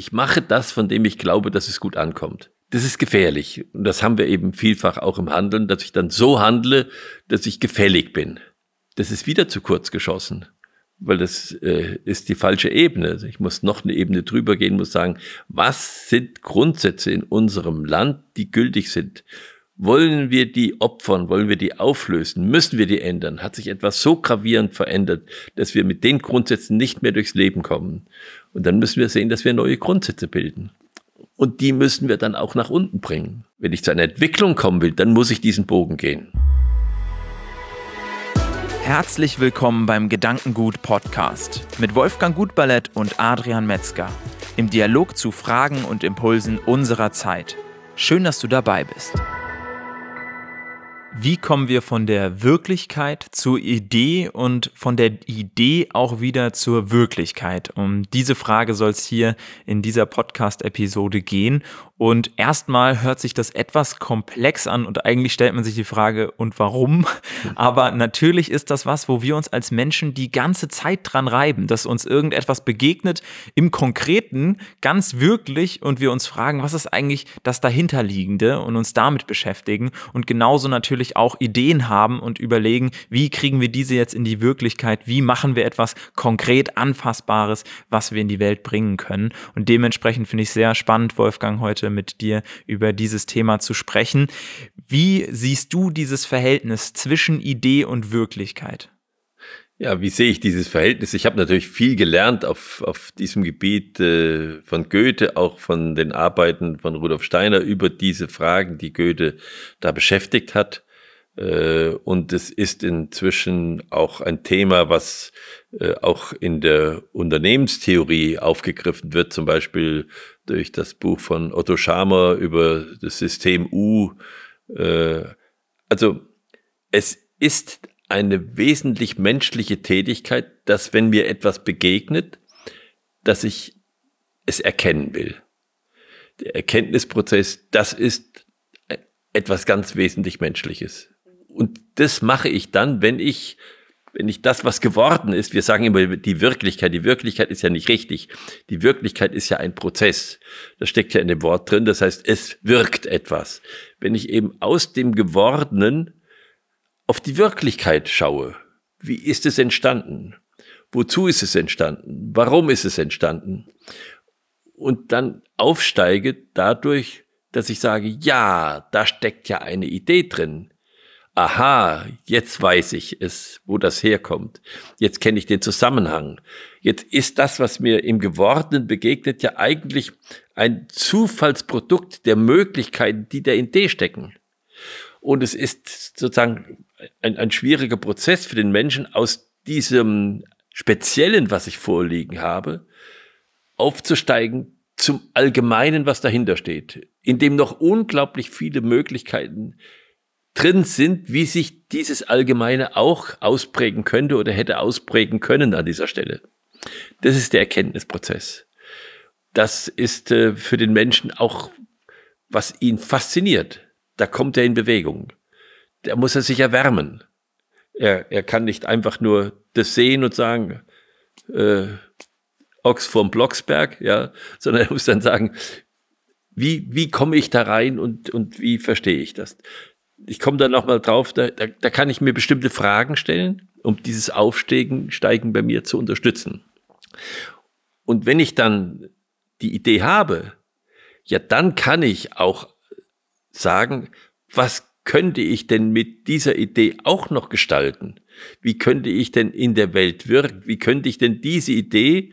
ich mache das, von dem ich glaube, dass es gut ankommt. Das ist gefährlich. Und das haben wir eben vielfach auch im Handeln, dass ich dann so handle, dass ich gefällig bin. Das ist wieder zu kurz geschossen, weil das äh, ist die falsche Ebene. Also ich muss noch eine Ebene drüber gehen, muss sagen, was sind Grundsätze in unserem Land, die gültig sind? Wollen wir die opfern? Wollen wir die auflösen? Müssen wir die ändern? Hat sich etwas so gravierend verändert, dass wir mit den Grundsätzen nicht mehr durchs Leben kommen? Und dann müssen wir sehen, dass wir neue Grundsätze bilden. Und die müssen wir dann auch nach unten bringen. Wenn ich zu einer Entwicklung kommen will, dann muss ich diesen Bogen gehen. Herzlich willkommen beim Gedankengut Podcast mit Wolfgang Gutballett und Adrian Metzger im Dialog zu Fragen und Impulsen unserer Zeit. Schön, dass du dabei bist. Wie kommen wir von der Wirklichkeit zur Idee und von der Idee auch wieder zur Wirklichkeit? Um diese Frage soll es hier in dieser Podcast-Episode gehen. Und erstmal hört sich das etwas komplex an und eigentlich stellt man sich die Frage, und warum? Aber natürlich ist das was, wo wir uns als Menschen die ganze Zeit dran reiben, dass uns irgendetwas begegnet im Konkreten, ganz wirklich und wir uns fragen, was ist eigentlich das dahinterliegende und uns damit beschäftigen und genauso natürlich auch Ideen haben und überlegen, wie kriegen wir diese jetzt in die Wirklichkeit, wie machen wir etwas konkret Anfassbares, was wir in die Welt bringen können. Und dementsprechend finde ich sehr spannend, Wolfgang, heute mit dir über dieses Thema zu sprechen. Wie siehst du dieses Verhältnis zwischen Idee und Wirklichkeit? Ja, wie sehe ich dieses Verhältnis? Ich habe natürlich viel gelernt auf, auf diesem Gebiet äh, von Goethe, auch von den Arbeiten von Rudolf Steiner über diese Fragen, die Goethe da beschäftigt hat. Äh, und es ist inzwischen auch ein Thema, was äh, auch in der Unternehmenstheorie aufgegriffen wird, zum Beispiel durch das Buch von Otto Scharmer über das System U. Äh, also es ist eine wesentlich menschliche Tätigkeit, dass wenn mir etwas begegnet, dass ich es erkennen will. Der Erkenntnisprozess, das ist etwas ganz wesentlich Menschliches. Und das mache ich dann, wenn ich wenn ich das, was geworden ist, wir sagen immer die Wirklichkeit, die Wirklichkeit ist ja nicht richtig. Die Wirklichkeit ist ja ein Prozess. Das steckt ja in dem Wort drin. Das heißt, es wirkt etwas. Wenn ich eben aus dem Gewordenen auf die Wirklichkeit schaue, wie ist es entstanden? Wozu ist es entstanden? Warum ist es entstanden? Und dann aufsteige dadurch, dass ich sage, ja, da steckt ja eine Idee drin aha, jetzt weiß ich es, wo das herkommt. Jetzt kenne ich den Zusammenhang. Jetzt ist das, was mir im Gewordenen begegnet, ja eigentlich ein Zufallsprodukt der Möglichkeiten, die da in D stecken. Und es ist sozusagen ein, ein schwieriger Prozess für den Menschen, aus diesem Speziellen, was ich vorliegen habe, aufzusteigen zum Allgemeinen, was dahinter steht, in dem noch unglaublich viele Möglichkeiten drin sind, wie sich dieses Allgemeine auch ausprägen könnte oder hätte ausprägen können an dieser Stelle. Das ist der Erkenntnisprozess. Das ist äh, für den Menschen auch, was ihn fasziniert. Da kommt er in Bewegung. Da muss er sich erwärmen. Er, er kann nicht einfach nur das sehen und sagen, äh, Ochs vom Blocksberg, ja, sondern er muss dann sagen, wie, wie komme ich da rein und, und wie verstehe ich das? Ich komme da nochmal drauf, da, da, da kann ich mir bestimmte Fragen stellen, um dieses Aufsteigen Steigen bei mir zu unterstützen. Und wenn ich dann die Idee habe, ja, dann kann ich auch sagen, was könnte ich denn mit dieser Idee auch noch gestalten? Wie könnte ich denn in der Welt wirken? Wie könnte ich denn diese Idee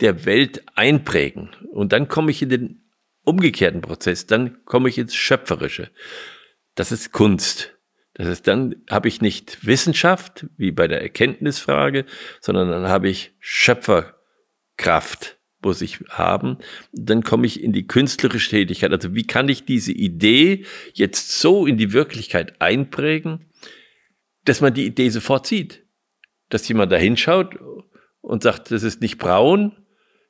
der Welt einprägen? Und dann komme ich in den umgekehrten Prozess, dann komme ich ins Schöpferische das ist Kunst. Das ist dann habe ich nicht Wissenschaft wie bei der Erkenntnisfrage, sondern dann habe ich Schöpferkraft, muss ich haben. Dann komme ich in die künstlerische Tätigkeit. Also wie kann ich diese Idee jetzt so in die Wirklichkeit einprägen, dass man die Idee sofort sieht, dass jemand da hinschaut und sagt, das ist nicht braun,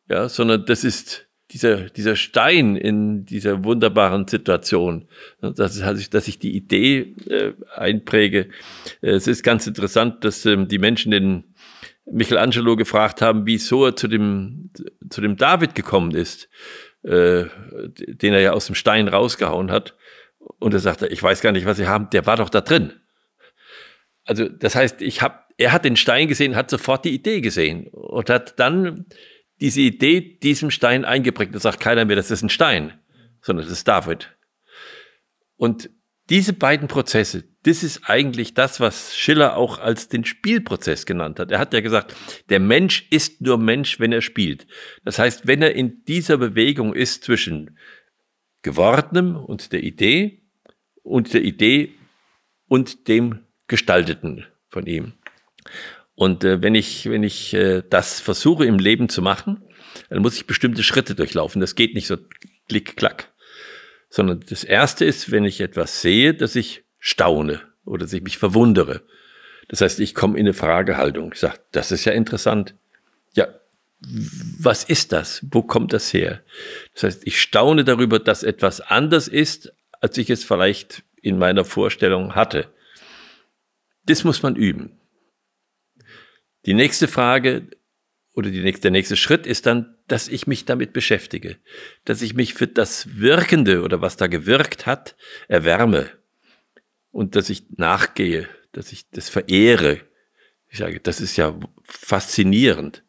ja, sondern das ist dieser, dieser Stein in dieser wunderbaren Situation, dass, dass ich die Idee äh, einpräge. Es ist ganz interessant, dass ähm, die Menschen in Michelangelo gefragt haben, wieso er zu dem, zu dem David gekommen ist, äh, den er ja aus dem Stein rausgehauen hat. Und er sagte, ich weiß gar nicht, was Sie haben, der war doch da drin. Also das heißt, ich habe, er hat den Stein gesehen, hat sofort die Idee gesehen und hat dann diese Idee diesem Stein eingeprägt. Da sagt keiner mehr, das ist ein Stein, sondern das ist David. Und diese beiden Prozesse, das ist eigentlich das, was Schiller auch als den Spielprozess genannt hat. Er hat ja gesagt, der Mensch ist nur Mensch, wenn er spielt. Das heißt, wenn er in dieser Bewegung ist zwischen Gewordenem und der Idee und der Idee und dem Gestalteten von ihm. Und äh, wenn ich, wenn ich äh, das versuche im Leben zu machen, dann muss ich bestimmte Schritte durchlaufen. Das geht nicht so klick, klack. Sondern das erste ist, wenn ich etwas sehe, dass ich staune oder dass ich mich verwundere. Das heißt, ich komme in eine Fragehaltung. Ich sage, das ist ja interessant. Ja, was ist das? Wo kommt das her? Das heißt, ich staune darüber, dass etwas anders ist, als ich es vielleicht in meiner Vorstellung hatte. Das muss man üben. Die nächste Frage oder nächste, der nächste Schritt ist dann, dass ich mich damit beschäftige, dass ich mich für das Wirkende oder was da gewirkt hat, erwärme und dass ich nachgehe, dass ich das verehre. Ich sage, das ist ja faszinierend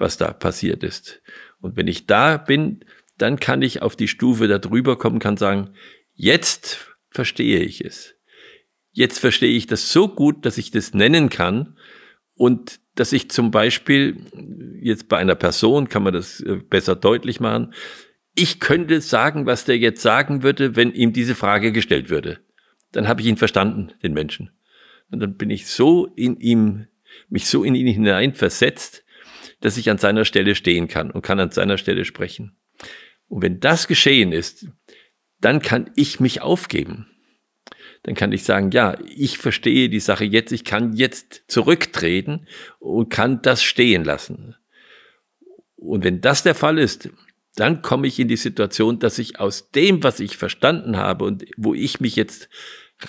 was da passiert ist. Und wenn ich da bin, dann kann ich auf die Stufe da drüber kommen, kann sagen, jetzt verstehe ich es. Jetzt verstehe ich das so gut, dass ich das nennen kann und dass ich zum Beispiel jetzt bei einer Person kann man das äh, besser deutlich machen. Ich könnte sagen, was der jetzt sagen würde, wenn ihm diese Frage gestellt würde. Dann habe ich ihn verstanden, den Menschen. Und dann bin ich so in ihm, mich so in ihn hinein versetzt, dass ich an seiner Stelle stehen kann und kann an seiner Stelle sprechen. Und wenn das geschehen ist, dann kann ich mich aufgeben. Dann kann ich sagen, ja, ich verstehe die Sache jetzt, ich kann jetzt zurücktreten und kann das stehen lassen. Und wenn das der Fall ist, dann komme ich in die Situation, dass ich aus dem, was ich verstanden habe und wo ich mich jetzt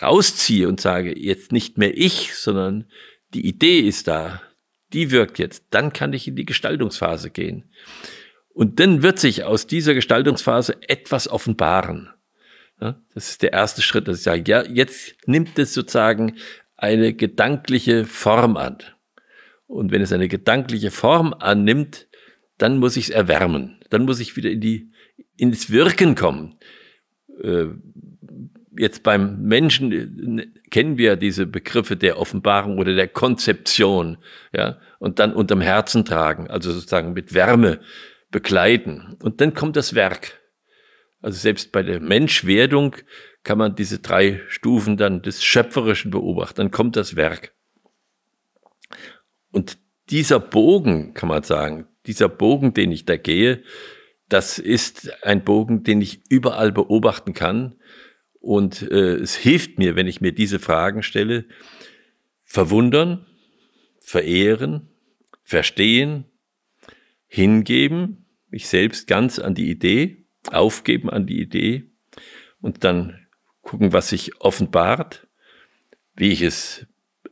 rausziehe und sage, jetzt nicht mehr ich, sondern die Idee ist da, die wirkt jetzt, dann kann ich in die Gestaltungsphase gehen. Und dann wird sich aus dieser Gestaltungsphase etwas offenbaren. Ja, das ist der erste Schritt, dass ich sage, ja, jetzt nimmt es sozusagen eine gedankliche Form an. Und wenn es eine gedankliche Form annimmt, dann muss ich es erwärmen. Dann muss ich wieder in die, ins Wirken kommen. Äh, jetzt beim Menschen äh, kennen wir diese Begriffe der Offenbarung oder der Konzeption, ja, und dann unterm Herzen tragen, also sozusagen mit Wärme begleiten. Und dann kommt das Werk. Also selbst bei der Menschwerdung kann man diese drei Stufen dann des Schöpferischen beobachten. Dann kommt das Werk. Und dieser Bogen, kann man sagen, dieser Bogen, den ich da gehe, das ist ein Bogen, den ich überall beobachten kann, und äh, es hilft mir, wenn ich mir diese Fragen stelle, verwundern, verehren, verstehen, hingeben, mich selbst ganz an die Idee, aufgeben an die Idee und dann gucken, was sich offenbart, wie ich es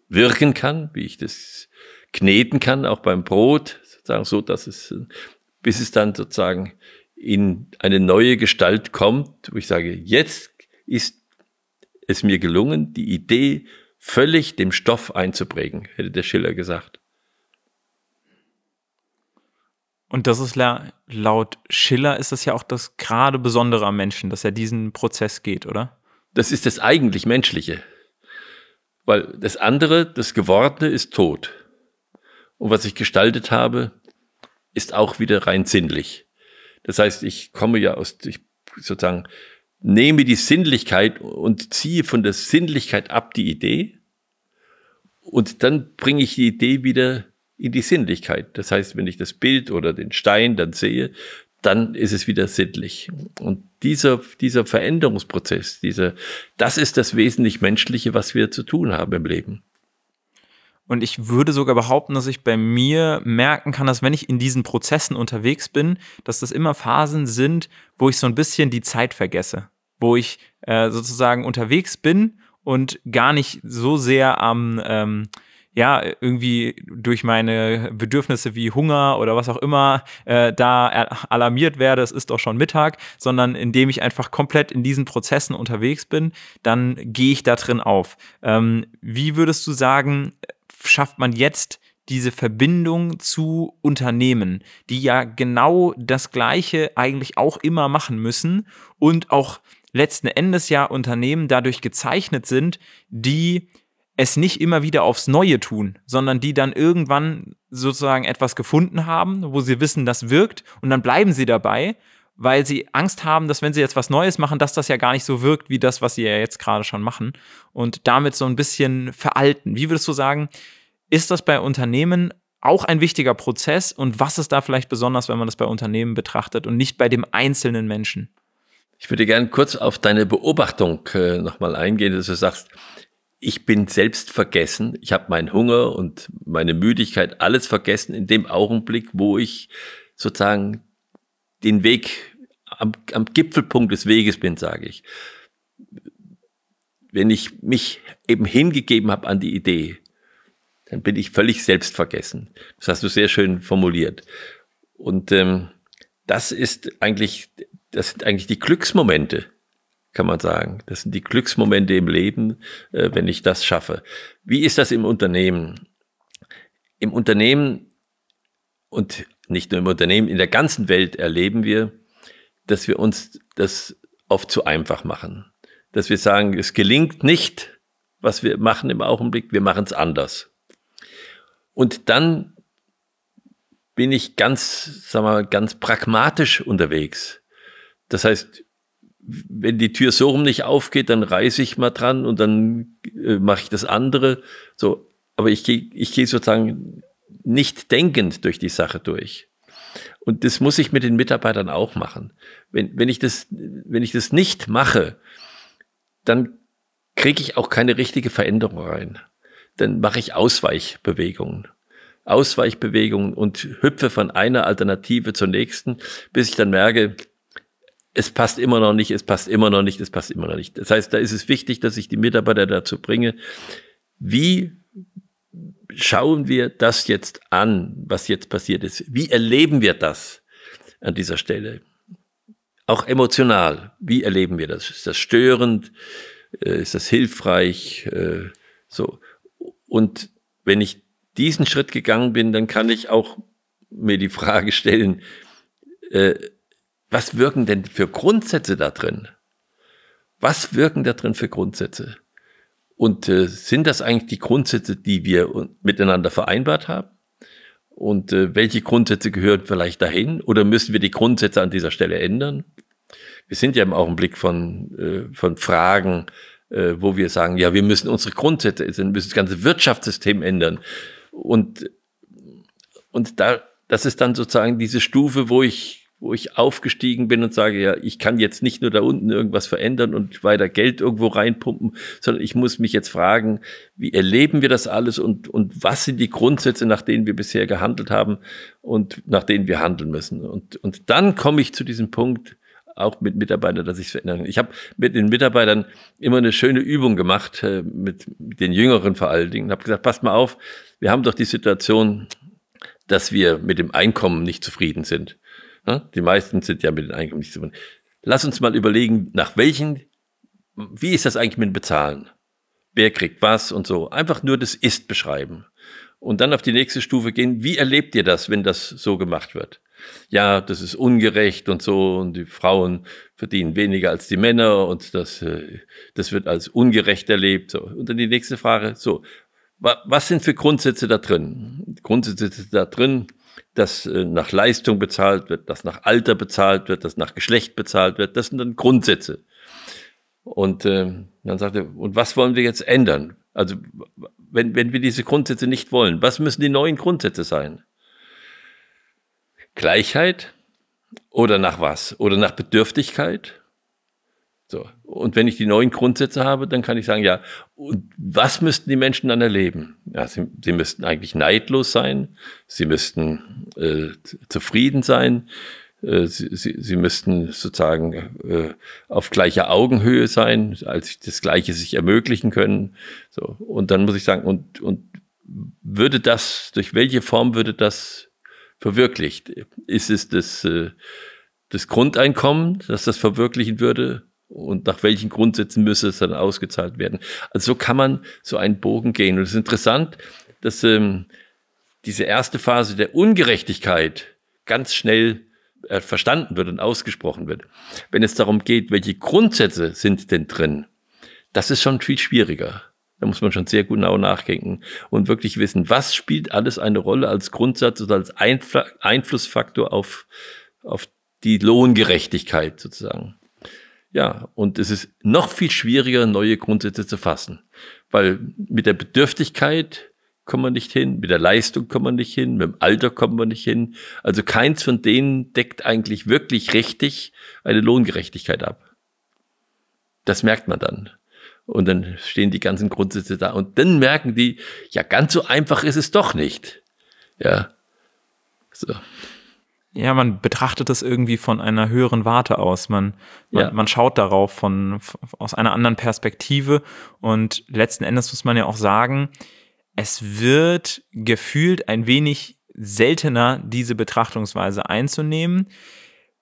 wirken kann, wie ich das kneten kann, auch beim Brot, sozusagen so, dass es, bis es dann sozusagen in eine neue Gestalt kommt, wo ich sage, jetzt ist es mir gelungen, die Idee völlig dem Stoff einzuprägen, hätte der Schiller gesagt. Und das ist laut Schiller ist das ja auch das gerade Besondere am Menschen, dass er diesen Prozess geht, oder? Das ist das eigentlich Menschliche. Weil das andere, das Gewordene, ist tot. Und was ich gestaltet habe, ist auch wieder rein sinnlich. Das heißt, ich komme ja aus, ich sozusagen nehme die Sinnlichkeit und ziehe von der Sinnlichkeit ab die Idee und dann bringe ich die Idee wieder in die Sinnlichkeit. Das heißt, wenn ich das Bild oder den Stein dann sehe, dann ist es wieder sinnlich. Und dieser, dieser Veränderungsprozess, dieser, das ist das wesentlich Menschliche, was wir zu tun haben im Leben. Und ich würde sogar behaupten, dass ich bei mir merken kann, dass wenn ich in diesen Prozessen unterwegs bin, dass das immer Phasen sind, wo ich so ein bisschen die Zeit vergesse. Wo ich äh, sozusagen unterwegs bin und gar nicht so sehr am, ähm, ja, irgendwie durch meine Bedürfnisse wie Hunger oder was auch immer äh, da alarmiert werde, es ist doch schon Mittag, sondern indem ich einfach komplett in diesen Prozessen unterwegs bin, dann gehe ich da drin auf. Ähm, wie würdest du sagen, schafft man jetzt diese Verbindung zu Unternehmen, die ja genau das Gleiche eigentlich auch immer machen müssen und auch letzten Endes ja Unternehmen dadurch gezeichnet sind, die es nicht immer wieder aufs Neue tun, sondern die dann irgendwann sozusagen etwas gefunden haben, wo sie wissen, das wirkt und dann bleiben sie dabei, weil sie Angst haben, dass wenn sie jetzt was Neues machen, dass das ja gar nicht so wirkt wie das, was sie ja jetzt gerade schon machen und damit so ein bisschen veralten. Wie würdest du sagen, ist das bei Unternehmen auch ein wichtiger Prozess und was ist da vielleicht besonders, wenn man das bei Unternehmen betrachtet und nicht bei dem einzelnen Menschen? Ich würde gerne kurz auf deine Beobachtung äh, nochmal eingehen, dass du sagst, ich bin selbst vergessen. Ich habe meinen Hunger und meine Müdigkeit alles vergessen in dem Augenblick, wo ich sozusagen den Weg am, am Gipfelpunkt des Weges bin, sage ich. Wenn ich mich eben hingegeben habe an die Idee, dann bin ich völlig selbstvergessen. Das hast du sehr schön formuliert. Und ähm, das ist eigentlich, das sind eigentlich die Glücksmomente, kann man sagen. Das sind die Glücksmomente im Leben, äh, wenn ich das schaffe. Wie ist das im Unternehmen? Im Unternehmen und nicht nur im Unternehmen, in der ganzen Welt erleben wir, dass wir uns das oft zu einfach machen. Dass wir sagen, es gelingt nicht, was wir machen im Augenblick, wir machen es anders. Und dann bin ich ganz, sagen wir mal, ganz pragmatisch unterwegs. Das heißt, wenn die Tür so rum nicht aufgeht, dann reiße ich mal dran und dann äh, mache ich das andere. So, aber ich gehe ich geh sozusagen nicht denkend durch die Sache durch. Und das muss ich mit den Mitarbeitern auch machen. Wenn, wenn, ich, das, wenn ich das nicht mache, dann kriege ich auch keine richtige Veränderung rein. Dann mache ich Ausweichbewegungen. Ausweichbewegungen und hüpfe von einer Alternative zur nächsten, bis ich dann merke, es passt immer noch nicht, es passt immer noch nicht, es passt immer noch nicht. Das heißt, da ist es wichtig, dass ich die Mitarbeiter dazu bringe, wie schauen wir das jetzt an, was jetzt passiert ist? Wie erleben wir das an dieser Stelle? Auch emotional. Wie erleben wir das? Ist das störend? Äh, ist das hilfreich? Äh, so. Und wenn ich diesen Schritt gegangen bin, dann kann ich auch mir die Frage stellen, äh, was wirken denn für Grundsätze da drin? Was wirken da drin für Grundsätze? Und äh, sind das eigentlich die Grundsätze, die wir miteinander vereinbart haben? Und äh, welche Grundsätze gehören vielleicht dahin? Oder müssen wir die Grundsätze an dieser Stelle ändern? Wir sind ja im Augenblick von, äh, von Fragen, äh, wo wir sagen, ja, wir müssen unsere Grundsätze, wir müssen das ganze Wirtschaftssystem ändern. Und, und da, das ist dann sozusagen diese Stufe, wo ich wo ich aufgestiegen bin und sage, ja, ich kann jetzt nicht nur da unten irgendwas verändern und weiter Geld irgendwo reinpumpen, sondern ich muss mich jetzt fragen, wie erleben wir das alles und, und was sind die Grundsätze, nach denen wir bisher gehandelt haben und nach denen wir handeln müssen. Und, und dann komme ich zu diesem Punkt, auch mit Mitarbeitern, dass ich es verändern kann. Ich habe mit den Mitarbeitern immer eine schöne Übung gemacht, äh, mit, den Jüngeren vor allen Dingen. habe gesagt, passt mal auf, wir haben doch die Situation, dass wir mit dem Einkommen nicht zufrieden sind. Ne? Die meisten sind ja mit den Einkommen nicht zufrieden. Lass uns mal überlegen, nach welchen, wie ist das eigentlich mit dem Bezahlen? Wer kriegt was und so? Einfach nur das Ist beschreiben. Und dann auf die nächste Stufe gehen. Wie erlebt ihr das, wenn das so gemacht wird? Ja, das ist ungerecht und so und die Frauen verdienen weniger als die Männer und das, äh, das wird als ungerecht erlebt. So. Und dann die nächste Frage, so, was sind für Grundsätze da drin? Grundsätze da drin, dass äh, nach Leistung bezahlt wird, dass nach Alter bezahlt wird, dass nach Geschlecht bezahlt wird. Das sind dann Grundsätze. Und äh, dann sagt er, und was wollen wir jetzt ändern? Also wenn, wenn wir diese Grundsätze nicht wollen, was müssen die neuen Grundsätze sein? Gleichheit oder nach was? Oder nach Bedürftigkeit? So. Und wenn ich die neuen Grundsätze habe, dann kann ich sagen, ja, und was müssten die Menschen dann erleben? Ja, sie, sie müssten eigentlich neidlos sein, sie müssten äh, zufrieden sein, äh, sie, sie, sie müssten sozusagen äh, auf gleicher Augenhöhe sein, als das Gleiche sich ermöglichen können. So. Und dann muss ich sagen, und, und würde das, durch welche Form würde das verwirklicht? Ist es das, äh, das Grundeinkommen, das das verwirklichen würde? Und nach welchen Grundsätzen müsste es dann ausgezahlt werden? Also so kann man so einen Bogen gehen. Und es ist interessant, dass ähm, diese erste Phase der Ungerechtigkeit ganz schnell äh, verstanden wird und ausgesprochen wird. Wenn es darum geht, welche Grundsätze sind denn drin, das ist schon viel schwieriger. Da muss man schon sehr genau nachdenken und wirklich wissen, was spielt alles eine Rolle als Grundsatz oder als Einfl Einflussfaktor auf, auf die Lohngerechtigkeit sozusagen. Ja, und es ist noch viel schwieriger, neue Grundsätze zu fassen, weil mit der Bedürftigkeit kommen wir nicht hin, mit der Leistung kommen wir nicht hin, mit dem Alter kommen wir nicht hin. Also keins von denen deckt eigentlich wirklich richtig eine Lohngerechtigkeit ab. Das merkt man dann. Und dann stehen die ganzen Grundsätze da und dann merken die, ja, ganz so einfach ist es doch nicht. Ja. So. Ja, man betrachtet es irgendwie von einer höheren Warte aus. Man, man, ja. man schaut darauf von, aus einer anderen Perspektive. Und letzten Endes muss man ja auch sagen, es wird gefühlt ein wenig seltener, diese Betrachtungsweise einzunehmen.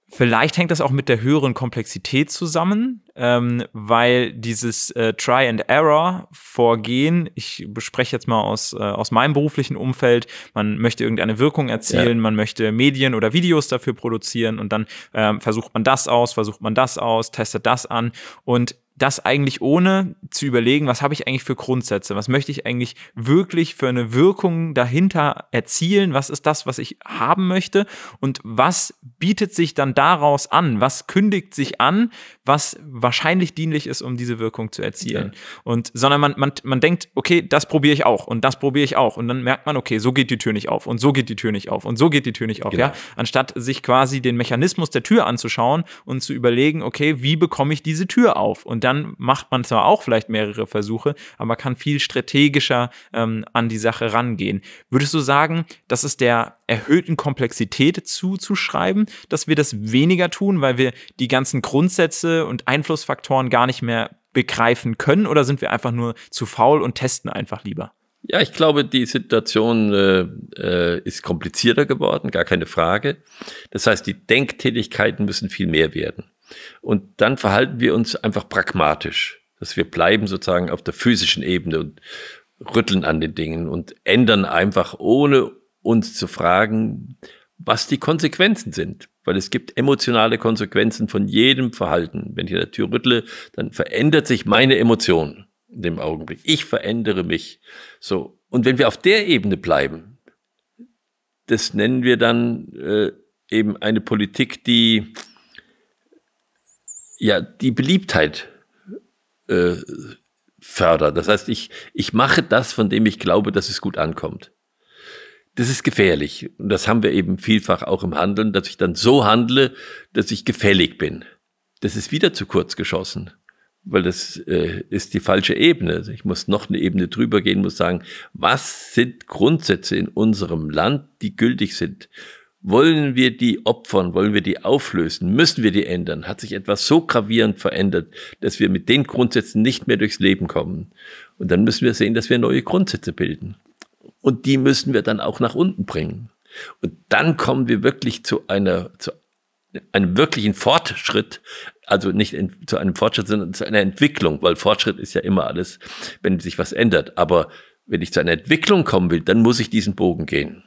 Vielleicht hängt das auch mit der höheren Komplexität zusammen, ähm, weil dieses äh, Try and Error Vorgehen, ich bespreche jetzt mal aus, äh, aus meinem beruflichen Umfeld, man möchte irgendeine Wirkung erzielen, ja. man möchte Medien oder Videos dafür produzieren und dann ähm, versucht man das aus, versucht man das aus, testet das an und das eigentlich ohne zu überlegen, was habe ich eigentlich für Grundsätze, was möchte ich eigentlich wirklich für eine Wirkung dahinter erzielen, was ist das, was ich haben möchte? Und was bietet sich dann daraus an, was kündigt sich an, was wahrscheinlich dienlich ist, um diese Wirkung zu erzielen. Ja. Und sondern man, man, man denkt, okay, das probiere ich auch und das probiere ich auch. Und dann merkt man, okay, so geht die Tür nicht auf und so geht die Tür nicht auf und so geht die Tür nicht auf, genau. ja, anstatt sich quasi den Mechanismus der Tür anzuschauen und zu überlegen, okay, wie bekomme ich diese Tür auf? Und dann macht man zwar auch vielleicht mehrere Versuche, aber man kann viel strategischer ähm, an die Sache rangehen. Würdest du sagen, das ist der erhöhten Komplexität zuzuschreiben, dass wir das weniger tun, weil wir die ganzen Grundsätze und Einflussfaktoren gar nicht mehr begreifen können oder sind wir einfach nur zu faul und testen einfach lieber? Ja, ich glaube, die Situation äh, äh, ist komplizierter geworden, gar keine Frage. Das heißt, die Denktätigkeiten müssen viel mehr werden. Und dann verhalten wir uns einfach pragmatisch, dass wir bleiben sozusagen auf der physischen Ebene und rütteln an den Dingen und ändern einfach, ohne uns zu fragen, was die Konsequenzen sind. Weil es gibt emotionale Konsequenzen von jedem Verhalten. Wenn ich an der Tür rüttle, dann verändert sich meine Emotion in dem Augenblick. Ich verändere mich. So. Und wenn wir auf der Ebene bleiben, das nennen wir dann äh, eben eine Politik, die ja die Beliebtheit äh, fördert. Das heißt, ich, ich mache das, von dem ich glaube, dass es gut ankommt. Das ist gefährlich. Und das haben wir eben vielfach auch im Handeln, dass ich dann so handle, dass ich gefällig bin. Das ist wieder zu kurz geschossen, weil das äh, ist die falsche Ebene. Ich muss noch eine Ebene drüber gehen, muss sagen, was sind Grundsätze in unserem Land, die gültig sind? Wollen wir die opfern? Wollen wir die auflösen? Müssen wir die ändern? Hat sich etwas so gravierend verändert, dass wir mit den Grundsätzen nicht mehr durchs Leben kommen? Und dann müssen wir sehen, dass wir neue Grundsätze bilden. Und die müssen wir dann auch nach unten bringen. Und dann kommen wir wirklich zu einer, zu einem wirklichen Fortschritt, also nicht in, zu einem Fortschritt, sondern zu einer Entwicklung, weil Fortschritt ist ja immer alles, wenn sich was ändert. Aber wenn ich zu einer Entwicklung kommen will, dann muss ich diesen Bogen gehen.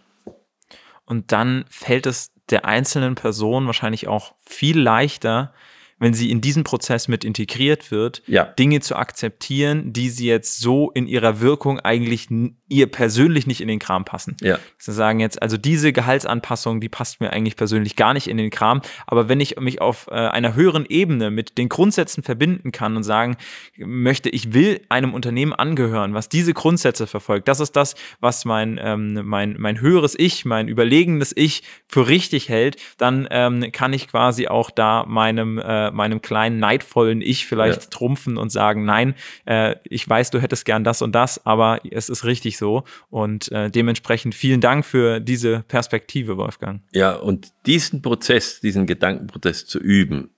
Und dann fällt es der einzelnen Person wahrscheinlich auch viel leichter, wenn sie in diesen Prozess mit integriert wird, ja. Dinge zu akzeptieren, die sie jetzt so in ihrer Wirkung eigentlich ihr persönlich nicht in den Kram passen. Ja. Sie sagen jetzt, also diese Gehaltsanpassung, die passt mir eigentlich persönlich gar nicht in den Kram. Aber wenn ich mich auf äh, einer höheren Ebene mit den Grundsätzen verbinden kann und sagen möchte, ich will einem Unternehmen angehören, was diese Grundsätze verfolgt, das ist das, was mein, ähm, mein, mein höheres Ich, mein überlegenes Ich für richtig hält, dann ähm, kann ich quasi auch da meinem, äh, meinem kleinen, neidvollen Ich vielleicht ja. trumpfen und sagen, nein, äh, ich weiß, du hättest gern das und das, aber es ist richtig so. Und äh, dementsprechend vielen Dank für diese Perspektive, Wolfgang. Ja, und diesen Prozess, diesen Gedankenprozess zu üben,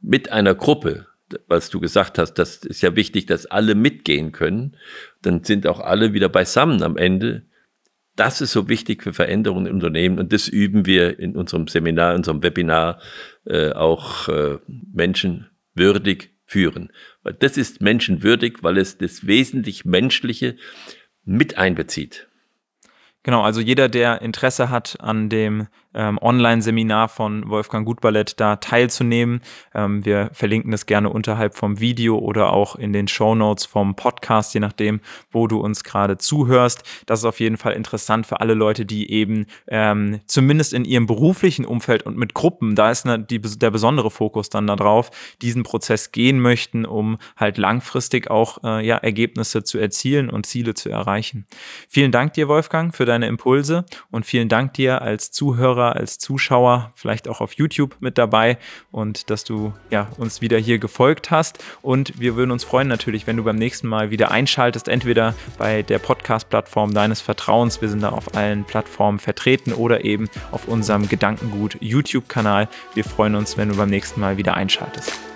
mit einer Gruppe, was du gesagt hast, das ist ja wichtig, dass alle mitgehen können, dann sind auch alle wieder beisammen am Ende. Das ist so wichtig für Veränderungen im Unternehmen und das üben wir in unserem Seminar, in unserem Webinar äh, auch äh, menschenwürdig führen. Weil das ist menschenwürdig, weil es das wesentlich Menschliche mit einbezieht. Genau, also jeder, der Interesse hat an dem ähm, Online-Seminar von Wolfgang Gutballett da teilzunehmen. Ähm, wir verlinken das gerne unterhalb vom Video oder auch in den Show Notes vom Podcast, je nachdem, wo du uns gerade zuhörst. Das ist auf jeden Fall interessant für alle Leute, die eben ähm, zumindest in ihrem beruflichen Umfeld und mit Gruppen, da ist ne, die, der besondere Fokus dann darauf, diesen Prozess gehen möchten, um halt langfristig auch äh, ja, Ergebnisse zu erzielen und Ziele zu erreichen. Vielen Dank dir, Wolfgang, für deine Impulse und vielen Dank dir als Zuhörer Zuhörer, als Zuschauer, vielleicht auch auf YouTube mit dabei und dass du ja, uns wieder hier gefolgt hast. Und wir würden uns freuen natürlich, wenn du beim nächsten Mal wieder einschaltest, entweder bei der Podcast-Plattform deines Vertrauens, wir sind da auf allen Plattformen vertreten, oder eben auf unserem Gedankengut YouTube-Kanal. Wir freuen uns, wenn du beim nächsten Mal wieder einschaltest.